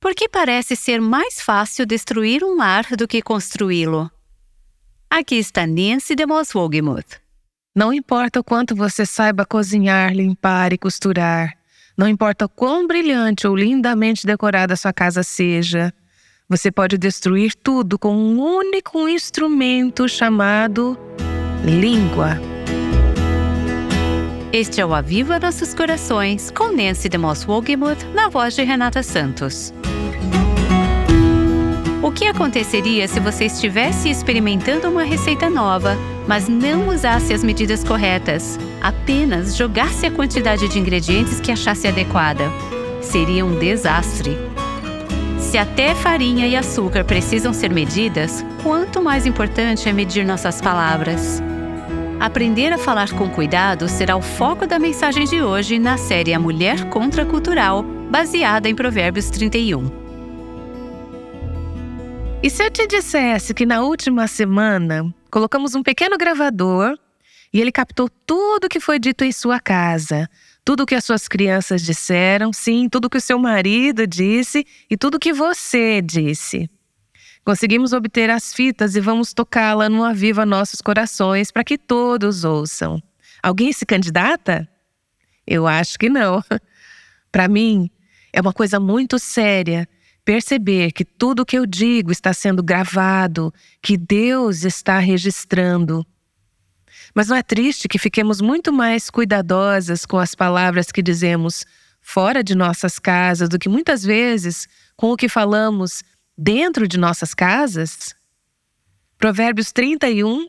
Porque parece ser mais fácil destruir um lar do que construí-lo. Aqui está Nancy DeMoss Wogemuth. Não importa o quanto você saiba cozinhar, limpar e costurar, não importa quão brilhante ou lindamente decorada sua casa seja, você pode destruir tudo com um único instrumento chamado língua. Este é o Aviva Nossos Corações, com Nancy DeMoss Wogemuth, na voz de Renata Santos. O que aconteceria se você estivesse experimentando uma receita nova, mas não usasse as medidas corretas? Apenas jogasse a quantidade de ingredientes que achasse adequada. Seria um desastre. Se até farinha e açúcar precisam ser medidas, quanto mais importante é medir nossas palavras. Aprender a falar com cuidado será o foco da mensagem de hoje na série A Mulher Contracultural, baseada em Provérbios 31. E se eu te dissesse que na última semana colocamos um pequeno gravador e ele captou tudo que foi dito em sua casa, tudo que as suas crianças disseram, sim, tudo que o seu marido disse e tudo que você disse. Conseguimos obter as fitas e vamos tocá-la no Aviva Nossos Corações para que todos ouçam. Alguém se candidata? Eu acho que não. Para mim, é uma coisa muito séria perceber que tudo que eu digo está sendo gravado, que Deus está registrando. Mas não é triste que fiquemos muito mais cuidadosas com as palavras que dizemos fora de nossas casas do que muitas vezes com o que falamos dentro de nossas casas? Provérbios 31.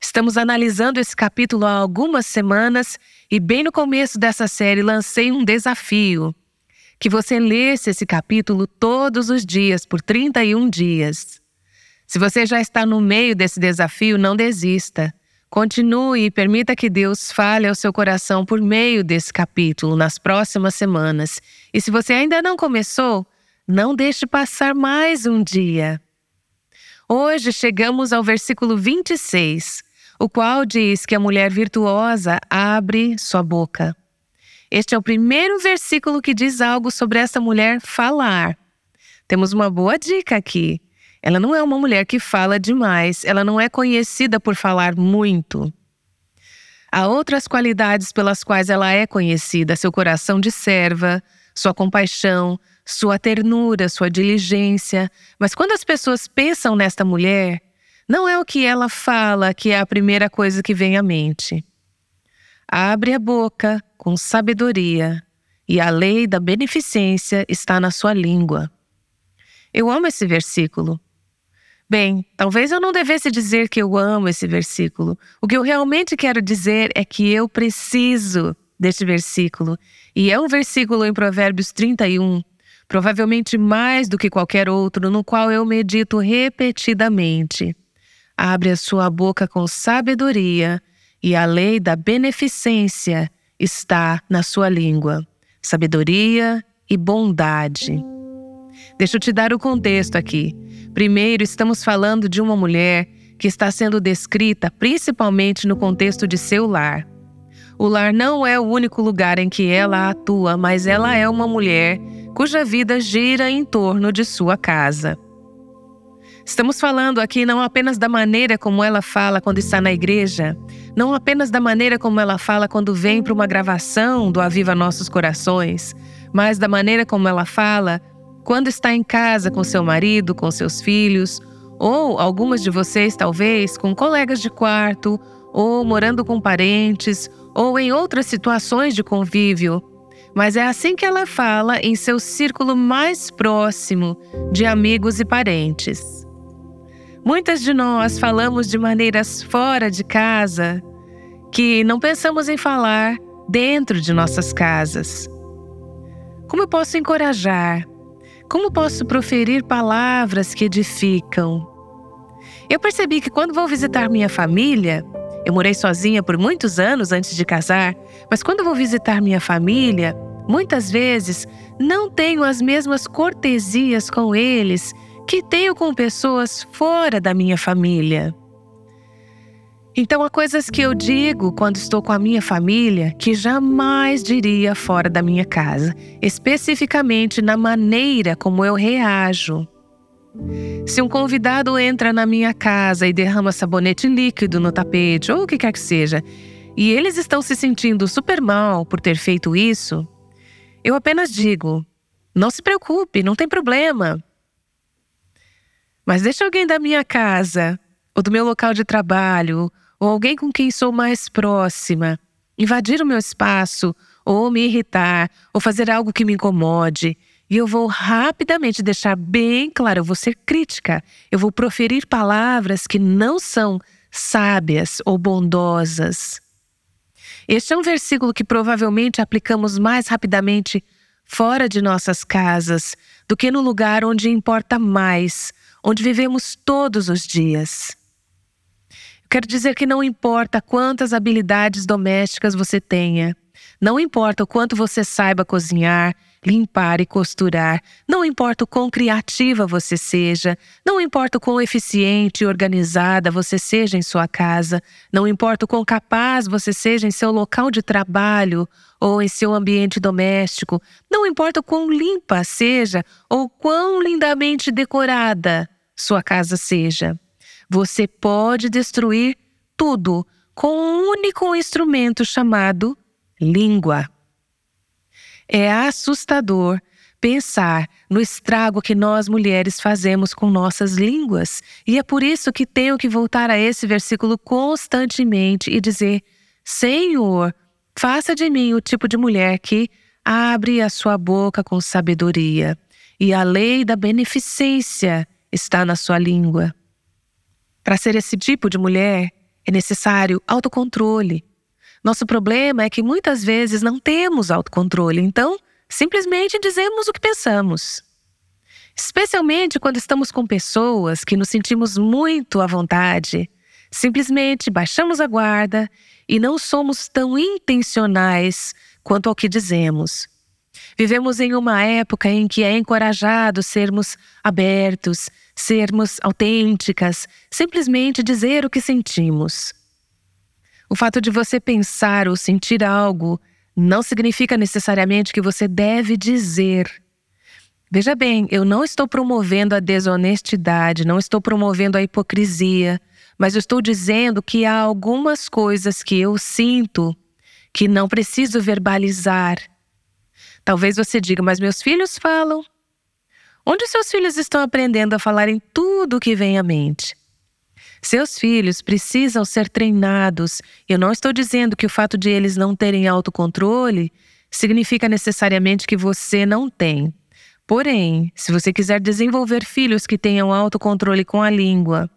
Estamos analisando esse capítulo há algumas semanas e, bem no começo dessa série, lancei um desafio: que você lesse esse capítulo todos os dias, por 31 dias. Se você já está no meio desse desafio, não desista. Continue e permita que Deus fale ao seu coração por meio desse capítulo nas próximas semanas. E se você ainda não começou, não deixe passar mais um dia. Hoje chegamos ao versículo 26, o qual diz que a mulher virtuosa abre sua boca. Este é o primeiro versículo que diz algo sobre essa mulher falar. Temos uma boa dica aqui. Ela não é uma mulher que fala demais, ela não é conhecida por falar muito. Há outras qualidades pelas quais ela é conhecida: seu coração de serva, sua compaixão, sua ternura, sua diligência. Mas quando as pessoas pensam nesta mulher, não é o que ela fala que é a primeira coisa que vem à mente. Abre a boca com sabedoria, e a lei da beneficência está na sua língua. Eu amo esse versículo. Bem, talvez eu não devesse dizer que eu amo esse versículo. O que eu realmente quero dizer é que eu preciso deste versículo. E é um versículo em Provérbios 31 provavelmente mais do que qualquer outro, no qual eu medito repetidamente. Abre a sua boca com sabedoria, e a lei da beneficência está na sua língua. Sabedoria e bondade. Deixa eu te dar o contexto aqui. Primeiro, estamos falando de uma mulher que está sendo descrita principalmente no contexto de seu lar. O lar não é o único lugar em que ela atua, mas ela é uma mulher cuja vida gira em torno de sua casa. Estamos falando aqui não apenas da maneira como ela fala quando está na igreja, não apenas da maneira como ela fala quando vem para uma gravação do Aviva Nossos Corações, mas da maneira como ela fala quando está em casa com seu marido, com seus filhos, ou algumas de vocês talvez com colegas de quarto, ou morando com parentes, ou em outras situações de convívio mas é assim que ela fala em seu círculo mais próximo de amigos e parentes. Muitas de nós falamos de maneiras fora de casa que não pensamos em falar dentro de nossas casas. Como eu posso encorajar? Como posso proferir palavras que edificam? Eu percebi que quando vou visitar minha família, eu morei sozinha por muitos anos antes de casar, mas quando vou visitar minha família, Muitas vezes não tenho as mesmas cortesias com eles que tenho com pessoas fora da minha família. Então, há coisas que eu digo quando estou com a minha família que jamais diria fora da minha casa, especificamente na maneira como eu reajo. Se um convidado entra na minha casa e derrama sabonete líquido no tapete ou o que quer que seja, e eles estão se sentindo super mal por ter feito isso, eu apenas digo: não se preocupe, não tem problema. Mas deixa alguém da minha casa, ou do meu local de trabalho, ou alguém com quem sou mais próxima invadir o meu espaço, ou me irritar, ou fazer algo que me incomode. E eu vou rapidamente deixar bem claro, eu vou ser crítica, eu vou proferir palavras que não são sábias ou bondosas. Este é um versículo que provavelmente aplicamos mais rapidamente fora de nossas casas do que no lugar onde importa mais, onde vivemos todos os dias. Quero dizer que não importa quantas habilidades domésticas você tenha, não importa o quanto você saiba cozinhar, limpar e costurar, não importa o quão criativa você seja, não importa o quão eficiente e organizada você seja em sua casa, não importa o quão capaz você seja em seu local de trabalho ou em seu ambiente doméstico, não importa o quão limpa seja ou quão lindamente decorada sua casa seja. Você pode destruir tudo com um único instrumento chamado língua. É assustador pensar no estrago que nós mulheres fazemos com nossas línguas, e é por isso que tenho que voltar a esse versículo constantemente e dizer: Senhor, faça de mim o tipo de mulher que abre a sua boca com sabedoria, e a lei da beneficência está na sua língua. Para ser esse tipo de mulher, é necessário autocontrole. Nosso problema é que muitas vezes não temos autocontrole, então simplesmente dizemos o que pensamos. Especialmente quando estamos com pessoas que nos sentimos muito à vontade, simplesmente baixamos a guarda e não somos tão intencionais quanto ao que dizemos. Vivemos em uma época em que é encorajado sermos abertos, sermos autênticas, simplesmente dizer o que sentimos. O fato de você pensar ou sentir algo não significa necessariamente que você deve dizer. Veja bem, eu não estou promovendo a desonestidade, não estou promovendo a hipocrisia, mas eu estou dizendo que há algumas coisas que eu sinto que não preciso verbalizar. Talvez você diga, mas meus filhos falam, Onde seus filhos estão aprendendo a falar em tudo o que vem à mente? Seus filhos precisam ser treinados. Eu não estou dizendo que o fato de eles não terem autocontrole significa necessariamente que você não tem. Porém, se você quiser desenvolver filhos que tenham autocontrole com a língua,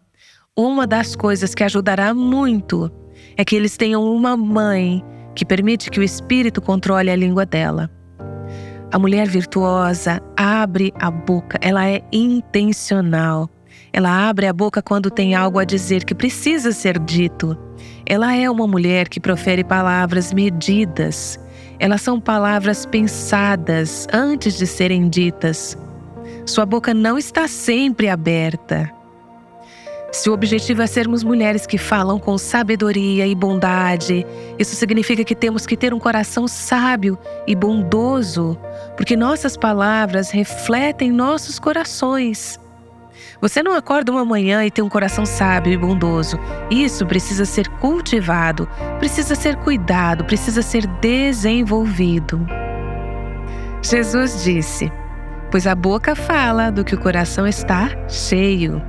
uma das coisas que ajudará muito é que eles tenham uma mãe que permite que o espírito controle a língua dela. A mulher virtuosa abre a boca, ela é intencional. Ela abre a boca quando tem algo a dizer que precisa ser dito. Ela é uma mulher que profere palavras medidas. Elas são palavras pensadas antes de serem ditas. Sua boca não está sempre aberta. Se o objetivo é sermos mulheres que falam com sabedoria e bondade, isso significa que temos que ter um coração sábio e bondoso, porque nossas palavras refletem nossos corações. Você não acorda uma manhã e tem um coração sábio e bondoso. Isso precisa ser cultivado, precisa ser cuidado, precisa ser desenvolvido. Jesus disse: Pois a boca fala do que o coração está cheio.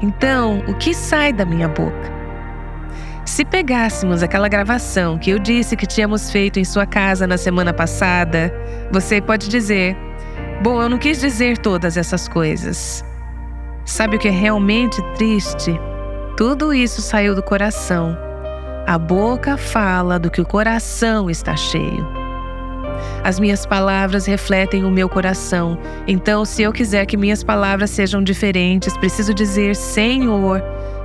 Então, o que sai da minha boca? Se pegássemos aquela gravação que eu disse que tínhamos feito em sua casa na semana passada, você pode dizer: Bom, eu não quis dizer todas essas coisas. Sabe o que é realmente triste? Tudo isso saiu do coração. A boca fala do que o coração está cheio. As minhas palavras refletem o meu coração. Então, se eu quiser que minhas palavras sejam diferentes, preciso dizer: Senhor,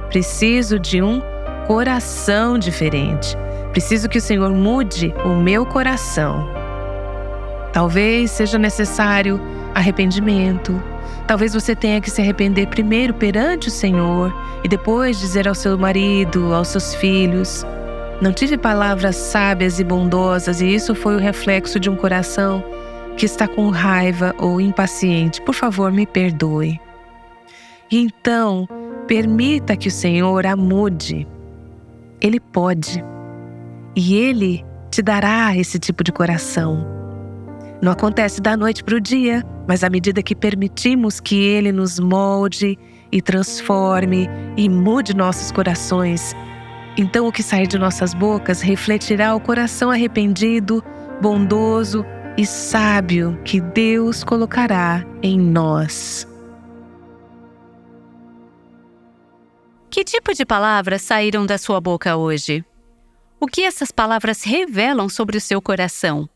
preciso de um coração diferente. Preciso que o Senhor mude o meu coração. Talvez seja necessário arrependimento. Talvez você tenha que se arrepender primeiro perante o Senhor e depois dizer ao seu marido, aos seus filhos. Não tive palavras sábias e bondosas, e isso foi o reflexo de um coração que está com raiva ou impaciente. Por favor, me perdoe. E então, permita que o Senhor a mude. Ele pode. E Ele te dará esse tipo de coração. Não acontece da noite para o dia, mas à medida que permitimos que Ele nos molde e transforme e mude nossos corações, então o que sair de nossas bocas refletirá o coração arrependido, bondoso e sábio que Deus colocará em nós. Que tipo de palavras saíram da sua boca hoje? O que essas palavras revelam sobre o seu coração?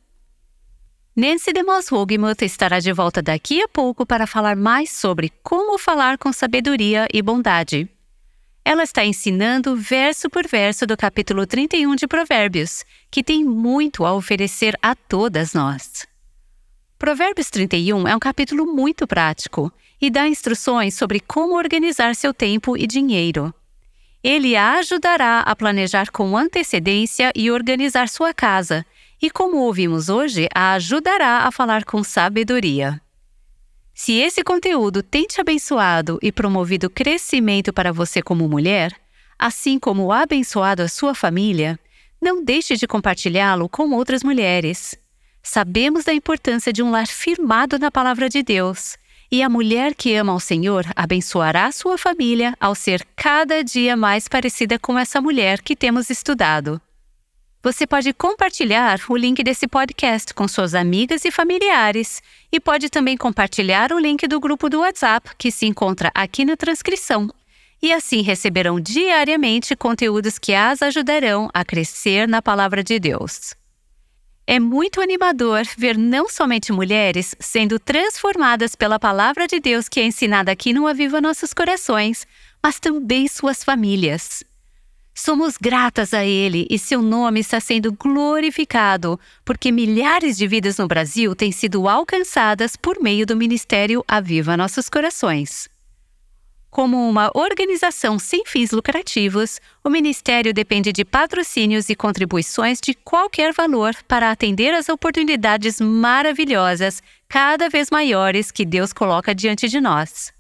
Nancy DeMoss Hogmuth estará de volta daqui a pouco para falar mais sobre como falar com sabedoria e bondade. Ela está ensinando verso por verso do capítulo 31 de Provérbios, que tem muito a oferecer a todas nós. Provérbios 31 é um capítulo muito prático e dá instruções sobre como organizar seu tempo e dinheiro. Ele a ajudará a planejar com antecedência e organizar sua casa, e como ouvimos hoje, a ajudará a falar com sabedoria. Se esse conteúdo tem te abençoado e promovido crescimento para você como mulher, assim como abençoado a sua família, não deixe de compartilhá-lo com outras mulheres. Sabemos da importância de um lar firmado na palavra de Deus e a mulher que ama ao Senhor abençoará sua família ao ser cada dia mais parecida com essa mulher que temos estudado. Você pode compartilhar o link desse podcast com suas amigas e familiares e pode também compartilhar o link do grupo do WhatsApp que se encontra aqui na transcrição. E assim receberão diariamente conteúdos que as ajudarão a crescer na palavra de Deus. É muito animador ver não somente mulheres sendo transformadas pela palavra de Deus que é ensinada aqui no Aviva Nossos Corações, mas também suas famílias. Somos gratas a Ele e seu nome está sendo glorificado, porque milhares de vidas no Brasil têm sido alcançadas por meio do Ministério Aviva Nossos Corações. Como uma organização sem fins lucrativos, o Ministério depende de patrocínios e contribuições de qualquer valor para atender às oportunidades maravilhosas, cada vez maiores, que Deus coloca diante de nós.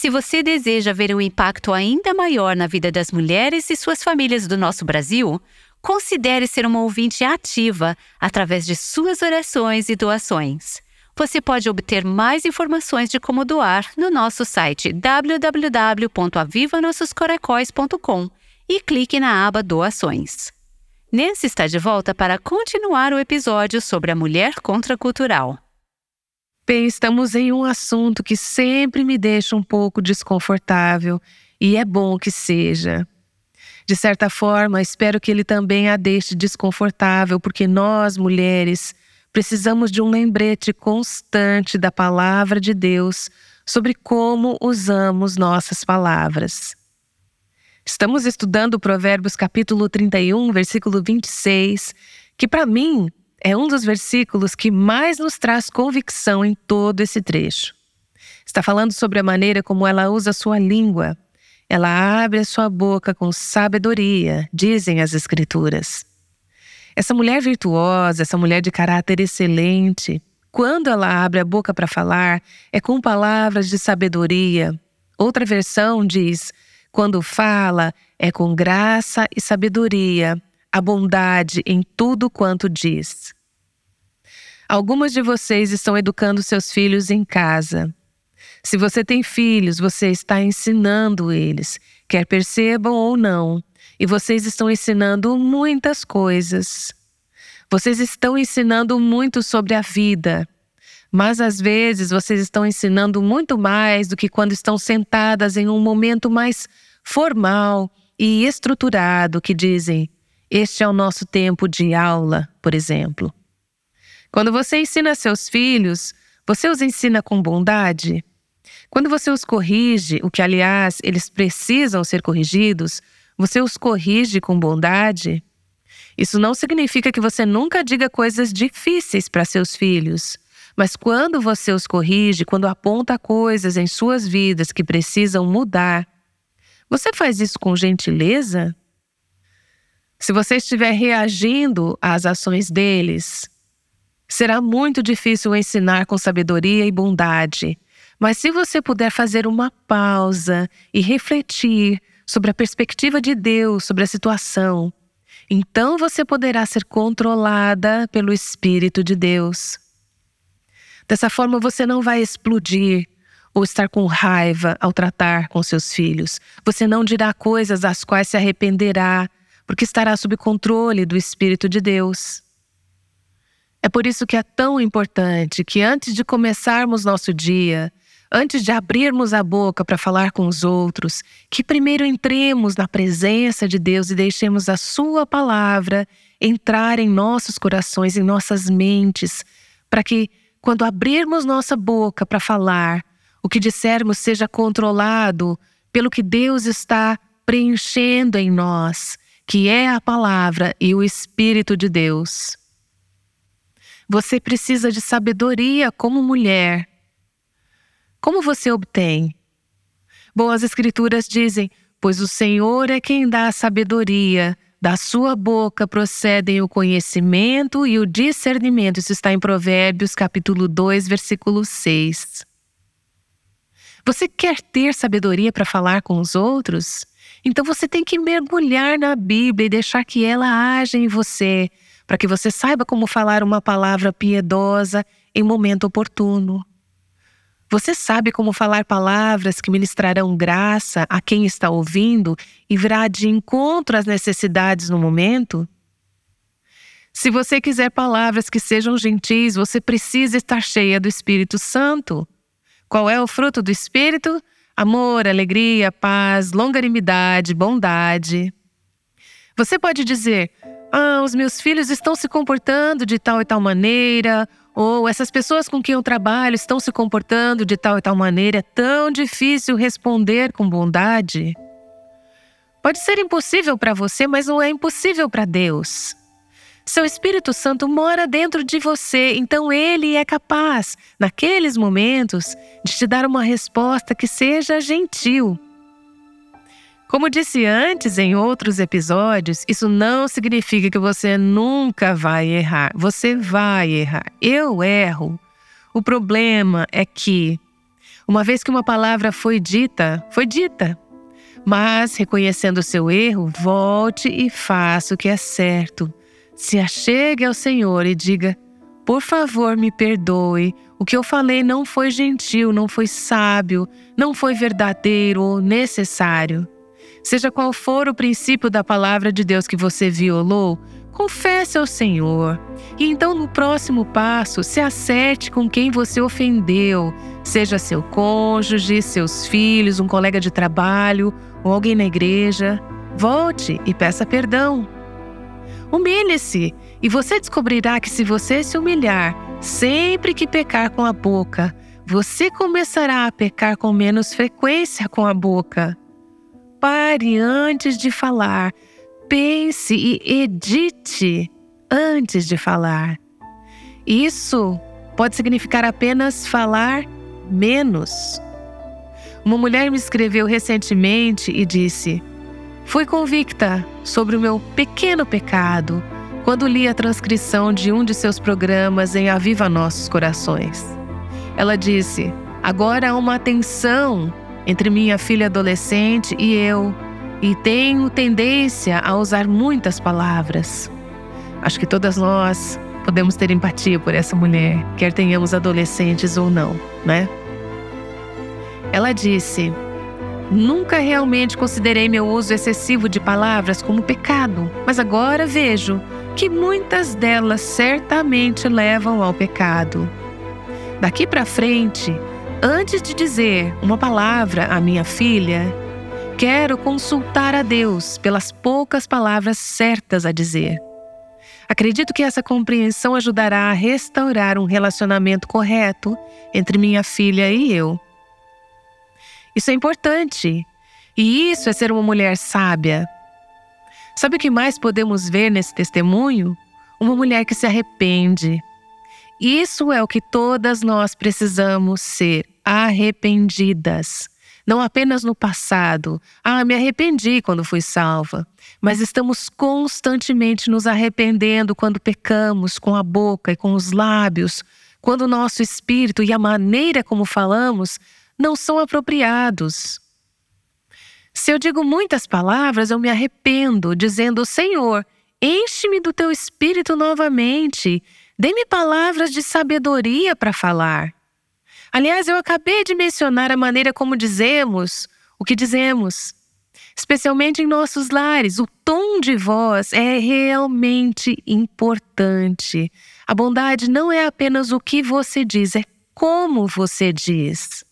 Se você deseja ver um impacto ainda maior na vida das mulheres e suas famílias do nosso Brasil, considere ser uma ouvinte ativa através de suas orações e doações. Você pode obter mais informações de como doar no nosso site www.avivanossoscoracóis.com e clique na aba Doações. Nancy está de volta para continuar o episódio sobre a mulher contracultural. Bem, estamos em um assunto que sempre me deixa um pouco desconfortável e é bom que seja. De certa forma, espero que ele também a deixe desconfortável, porque nós, mulheres, precisamos de um lembrete constante da palavra de Deus sobre como usamos nossas palavras. Estamos estudando Provérbios capítulo 31, versículo 26, que para mim é um dos versículos que mais nos traz convicção em todo esse trecho. Está falando sobre a maneira como ela usa sua língua. Ela abre a sua boca com sabedoria, dizem as Escrituras. Essa mulher virtuosa, essa mulher de caráter excelente, quando ela abre a boca para falar, é com palavras de sabedoria. Outra versão diz: quando fala, é com graça e sabedoria, a bondade em tudo quanto diz. Algumas de vocês estão educando seus filhos em casa. Se você tem filhos, você está ensinando eles, quer percebam ou não, e vocês estão ensinando muitas coisas. Vocês estão ensinando muito sobre a vida, mas às vezes vocês estão ensinando muito mais do que quando estão sentadas em um momento mais formal e estruturado que dizem: Este é o nosso tempo de aula, por exemplo. Quando você ensina seus filhos, você os ensina com bondade? Quando você os corrige, o que aliás eles precisam ser corrigidos, você os corrige com bondade? Isso não significa que você nunca diga coisas difíceis para seus filhos, Mas quando você os corrige, quando aponta coisas em suas vidas que precisam mudar, você faz isso com gentileza? Se você estiver reagindo às ações deles, será muito difícil ensinar com sabedoria e bondade. Mas se você puder fazer uma pausa e refletir sobre a perspectiva de Deus sobre a situação, então você poderá ser controlada pelo Espírito de Deus. Dessa forma, você não vai explodir ou estar com raiva ao tratar com seus filhos. Você não dirá coisas das quais se arrependerá, porque estará sob controle do Espírito de Deus. É por isso que é tão importante que antes de começarmos nosso dia, antes de abrirmos a boca para falar com os outros, que primeiro entremos na presença de Deus e deixemos a Sua palavra entrar em nossos corações, em nossas mentes, para que, quando abrirmos nossa boca para falar, o que dissermos seja controlado pelo que Deus está preenchendo em nós, que é a palavra e o Espírito de Deus. Você precisa de sabedoria como mulher como você obtém? Bom, as Escrituras dizem: Pois o Senhor é quem dá a sabedoria, da sua boca procedem o conhecimento e o discernimento. Isso está em Provérbios, capítulo 2, versículo 6. Você quer ter sabedoria para falar com os outros? Então você tem que mergulhar na Bíblia e deixar que ela haja em você, para que você saiba como falar uma palavra piedosa em momento oportuno. Você sabe como falar palavras que ministrarão graça a quem está ouvindo e virá de encontro às necessidades no momento? Se você quiser palavras que sejam gentis, você precisa estar cheia do Espírito Santo. Qual é o fruto do Espírito? Amor, alegria, paz, longanimidade, bondade. Você pode dizer: Ah, os meus filhos estão se comportando de tal e tal maneira, ou essas pessoas com quem eu trabalho estão se comportando de tal e tal maneira, é tão difícil responder com bondade. Pode ser impossível para você, mas não é impossível para Deus. Seu Espírito Santo mora dentro de você, então ele é capaz, naqueles momentos, de te dar uma resposta que seja gentil como disse antes em outros episódios, isso não significa que você nunca vai errar. Você vai errar. Eu erro. O problema é que, uma vez que uma palavra foi dita, foi dita. Mas, reconhecendo o seu erro, volte e faça o que é certo. Se achegue ao Senhor e diga: Por favor, me perdoe. O que eu falei não foi gentil, não foi sábio, não foi verdadeiro ou necessário. Seja qual for o princípio da palavra de Deus que você violou, confesse ao Senhor. E então, no próximo passo, se acerte com quem você ofendeu, seja seu cônjuge, seus filhos, um colega de trabalho ou alguém na igreja. Volte e peça perdão. Humilhe-se e você descobrirá que, se você se humilhar sempre que pecar com a boca, você começará a pecar com menos frequência com a boca. Pare antes de falar. Pense e edite antes de falar. Isso pode significar apenas falar menos. Uma mulher me escreveu recentemente e disse: Fui convicta sobre o meu pequeno pecado quando li a transcrição de um de seus programas em Aviva Nossos Corações. Ela disse: Agora há uma atenção entre minha filha adolescente e eu, e tenho tendência a usar muitas palavras. Acho que todas nós podemos ter empatia por essa mulher, quer tenhamos adolescentes ou não, né? Ela disse: Nunca realmente considerei meu uso excessivo de palavras como pecado, mas agora vejo que muitas delas certamente levam ao pecado. Daqui para frente, Antes de dizer uma palavra à minha filha, quero consultar a Deus pelas poucas palavras certas a dizer. Acredito que essa compreensão ajudará a restaurar um relacionamento correto entre minha filha e eu. Isso é importante, e isso é ser uma mulher sábia. Sabe o que mais podemos ver nesse testemunho? Uma mulher que se arrepende. Isso é o que todas nós precisamos ser: arrependidas. Não apenas no passado, ah, me arrependi quando fui salva, mas estamos constantemente nos arrependendo quando pecamos com a boca e com os lábios, quando o nosso espírito e a maneira como falamos não são apropriados. Se eu digo muitas palavras, eu me arrependo, dizendo: Senhor, enche-me do teu espírito novamente, dê-me palavras de sabedoria para falar. Aliás, eu acabei de mencionar a maneira como dizemos o que dizemos. Especialmente em nossos lares, o tom de voz é realmente importante. A bondade não é apenas o que você diz, é como você diz.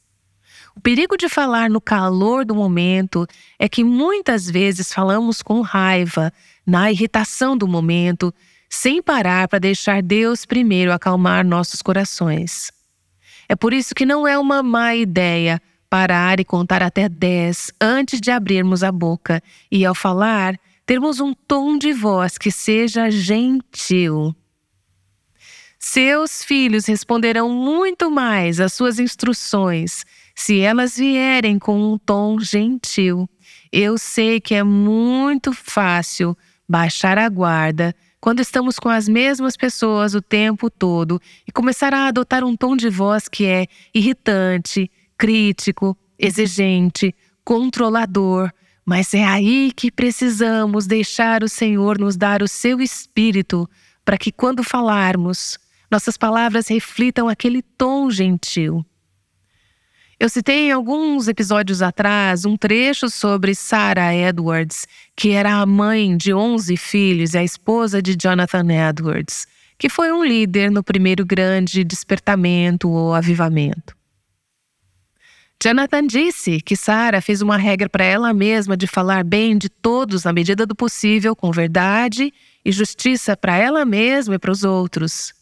O perigo de falar no calor do momento é que muitas vezes falamos com raiva, na irritação do momento, sem parar para deixar Deus primeiro acalmar nossos corações. É por isso que não é uma má ideia parar e contar até 10 antes de abrirmos a boca e, ao falar, termos um tom de voz que seja gentil. Seus filhos responderão muito mais às suas instruções se elas vierem com um tom gentil. Eu sei que é muito fácil baixar a guarda quando estamos com as mesmas pessoas o tempo todo e começar a adotar um tom de voz que é irritante, crítico, exigente, controlador. Mas é aí que precisamos deixar o Senhor nos dar o seu espírito para que, quando falarmos, nossas palavras reflitam aquele tom gentil. Eu citei em alguns episódios atrás um trecho sobre Sarah Edwards, que era a mãe de 11 filhos e a esposa de Jonathan Edwards, que foi um líder no primeiro grande despertamento ou avivamento. Jonathan disse que Sarah fez uma regra para ela mesma de falar bem de todos na medida do possível, com verdade e justiça para ela mesma e para os outros.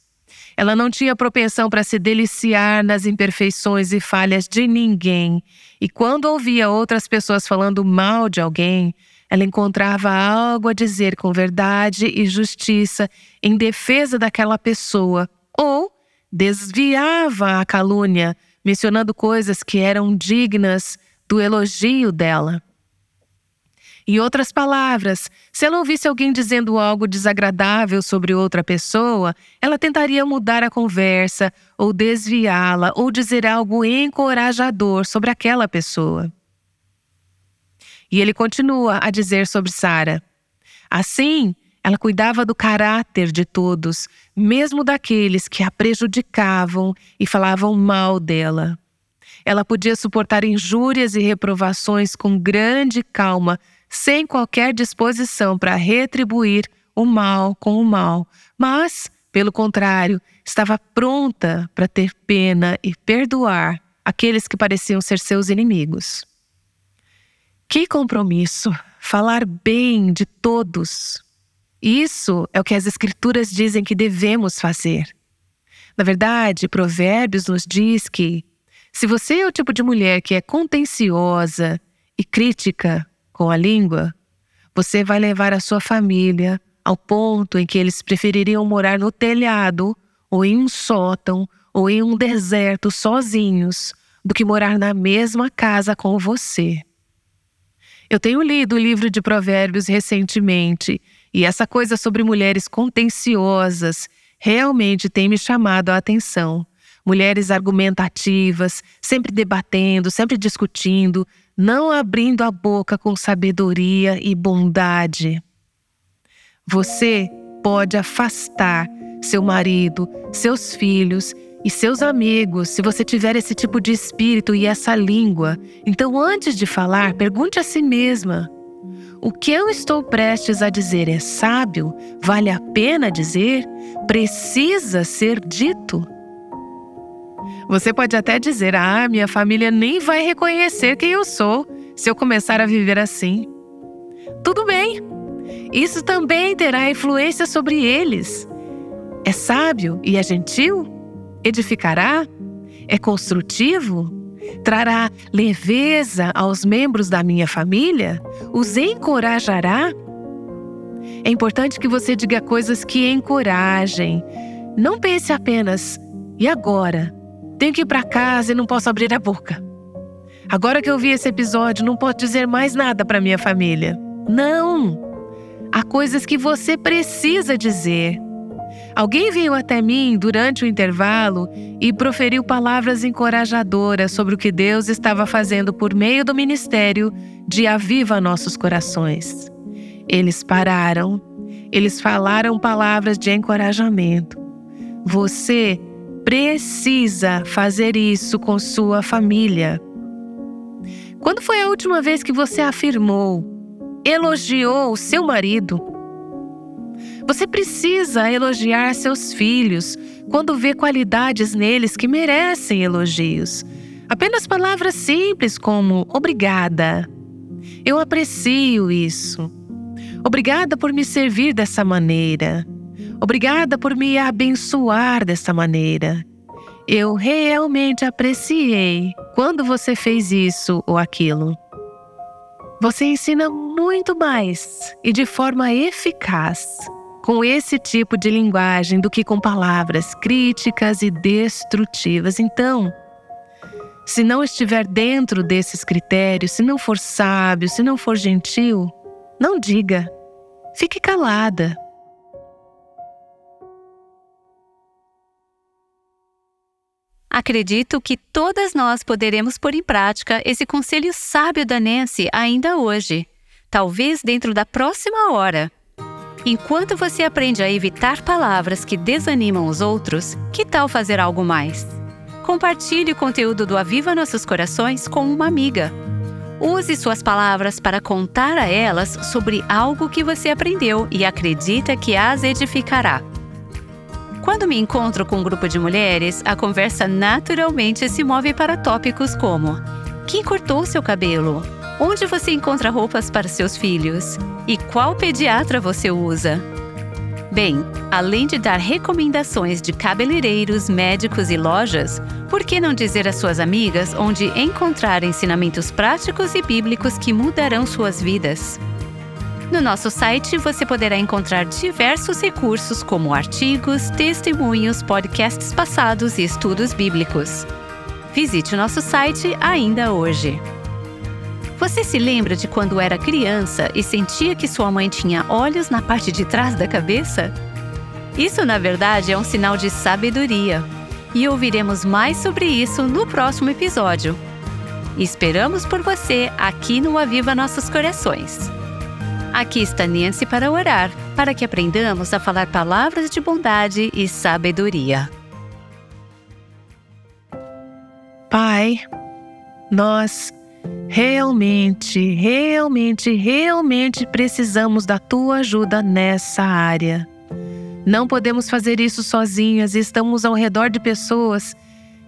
Ela não tinha propensão para se deliciar nas imperfeições e falhas de ninguém, e quando ouvia outras pessoas falando mal de alguém, ela encontrava algo a dizer com verdade e justiça em defesa daquela pessoa, ou desviava a calúnia, mencionando coisas que eram dignas do elogio dela. Em outras palavras, se ela ouvisse alguém dizendo algo desagradável sobre outra pessoa, ela tentaria mudar a conversa, ou desviá-la, ou dizer algo encorajador sobre aquela pessoa. E ele continua a dizer sobre Sara: Assim, ela cuidava do caráter de todos, mesmo daqueles que a prejudicavam e falavam mal dela. Ela podia suportar injúrias e reprovações com grande calma sem qualquer disposição para retribuir o mal com o mal, mas, pelo contrário, estava pronta para ter pena e perdoar aqueles que pareciam ser seus inimigos. Que compromisso! Falar bem de todos. Isso é o que as Escrituras dizem que devemos fazer. Na verdade, Provérbios nos diz que, se você é o tipo de mulher que é contenciosa e crítica com a língua, você vai levar a sua família ao ponto em que eles prefeririam morar no telhado, ou em um sótão, ou em um deserto sozinhos, do que morar na mesma casa com você. Eu tenho lido o livro de Provérbios recentemente e essa coisa sobre mulheres contenciosas realmente tem me chamado a atenção. Mulheres argumentativas, sempre debatendo, sempre discutindo, não abrindo a boca com sabedoria e bondade. Você pode afastar seu marido, seus filhos e seus amigos se você tiver esse tipo de espírito e essa língua. Então, antes de falar, pergunte a si mesma: o que eu estou prestes a dizer é sábio? Vale a pena dizer? Precisa ser dito? Você pode até dizer: ah, minha família nem vai reconhecer quem eu sou se eu começar a viver assim. Tudo bem, isso também terá influência sobre eles. É sábio e é gentil? Edificará? É construtivo? Trará leveza aos membros da minha família? Os encorajará? É importante que você diga coisas que encorajem, Não pense apenas, e agora? Tenho que ir para casa e não posso abrir a boca. Agora que eu vi esse episódio, não posso dizer mais nada para minha família. Não! Há coisas que você precisa dizer. Alguém veio até mim durante o intervalo e proferiu palavras encorajadoras sobre o que Deus estava fazendo por meio do ministério de Aviva Nossos Corações. Eles pararam, eles falaram palavras de encorajamento. Você precisa fazer isso com sua família. Quando foi a última vez que você afirmou, elogiou seu marido? Você precisa elogiar seus filhos quando vê qualidades neles que merecem elogios. Apenas palavras simples como obrigada. Eu aprecio isso. Obrigada por me servir dessa maneira. Obrigada por me abençoar dessa maneira. Eu realmente apreciei quando você fez isso ou aquilo. Você ensina muito mais e de forma eficaz com esse tipo de linguagem do que com palavras críticas e destrutivas. Então, se não estiver dentro desses critérios, se não for sábio, se não for gentil, não diga. Fique calada. Acredito que todas nós poderemos pôr em prática esse conselho sábio da Nancy ainda hoje, talvez dentro da próxima hora. Enquanto você aprende a evitar palavras que desanimam os outros, que tal fazer algo mais? Compartilhe o conteúdo do Aviva Nossos Corações com uma amiga. Use suas palavras para contar a elas sobre algo que você aprendeu e acredita que as edificará. Quando me encontro com um grupo de mulheres, a conversa naturalmente se move para tópicos como: quem cortou seu cabelo? Onde você encontra roupas para seus filhos? E qual pediatra você usa? Bem, além de dar recomendações de cabeleireiros, médicos e lojas, por que não dizer às suas amigas onde encontrar ensinamentos práticos e bíblicos que mudarão suas vidas? No nosso site você poderá encontrar diversos recursos como artigos, testemunhos, podcasts passados e estudos bíblicos. Visite o nosso site ainda hoje. Você se lembra de quando era criança e sentia que sua mãe tinha olhos na parte de trás da cabeça? Isso, na verdade, é um sinal de sabedoria. E ouviremos mais sobre isso no próximo episódio. esperamos por você aqui no Aviva Nossos Corações. Aqui está Nancy para orar, para que aprendamos a falar palavras de bondade e sabedoria. Pai, nós realmente, realmente, realmente precisamos da tua ajuda nessa área. Não podemos fazer isso sozinhas e estamos ao redor de pessoas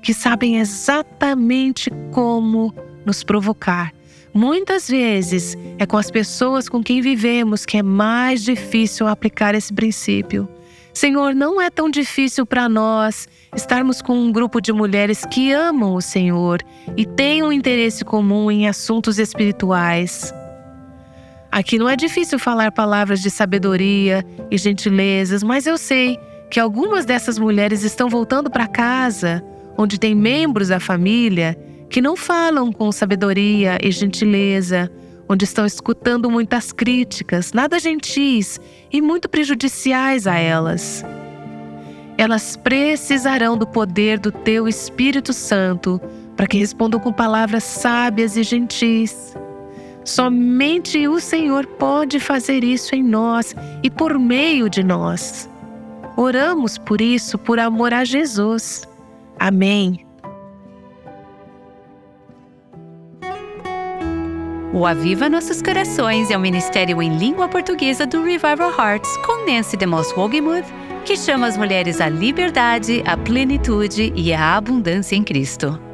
que sabem exatamente como nos provocar Muitas vezes é com as pessoas com quem vivemos que é mais difícil aplicar esse princípio. Senhor, não é tão difícil para nós estarmos com um grupo de mulheres que amam o Senhor e têm um interesse comum em assuntos espirituais. Aqui não é difícil falar palavras de sabedoria e gentilezas, mas eu sei que algumas dessas mulheres estão voltando para casa, onde tem membros da família que não falam com sabedoria e gentileza, onde estão escutando muitas críticas, nada gentis e muito prejudiciais a elas. Elas precisarão do poder do teu Espírito Santo para que respondam com palavras sábias e gentis. Somente o Senhor pode fazer isso em nós e por meio de nós. Oramos por isso por amor a Jesus. Amém. O Aviva Nossos Corações é um ministério em língua portuguesa do Revival Hearts com Nancy DeMoss Wogemuth, que chama as mulheres à liberdade, à plenitude e à abundância em Cristo.